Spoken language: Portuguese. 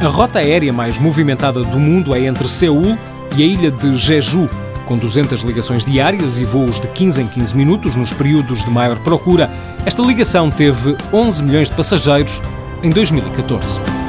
A rota aérea mais movimentada do mundo é entre Seul e a ilha de Jeju, com 200 ligações diárias e voos de 15 em 15 minutos nos períodos de maior procura. Esta ligação teve 11 milhões de passageiros em 2014.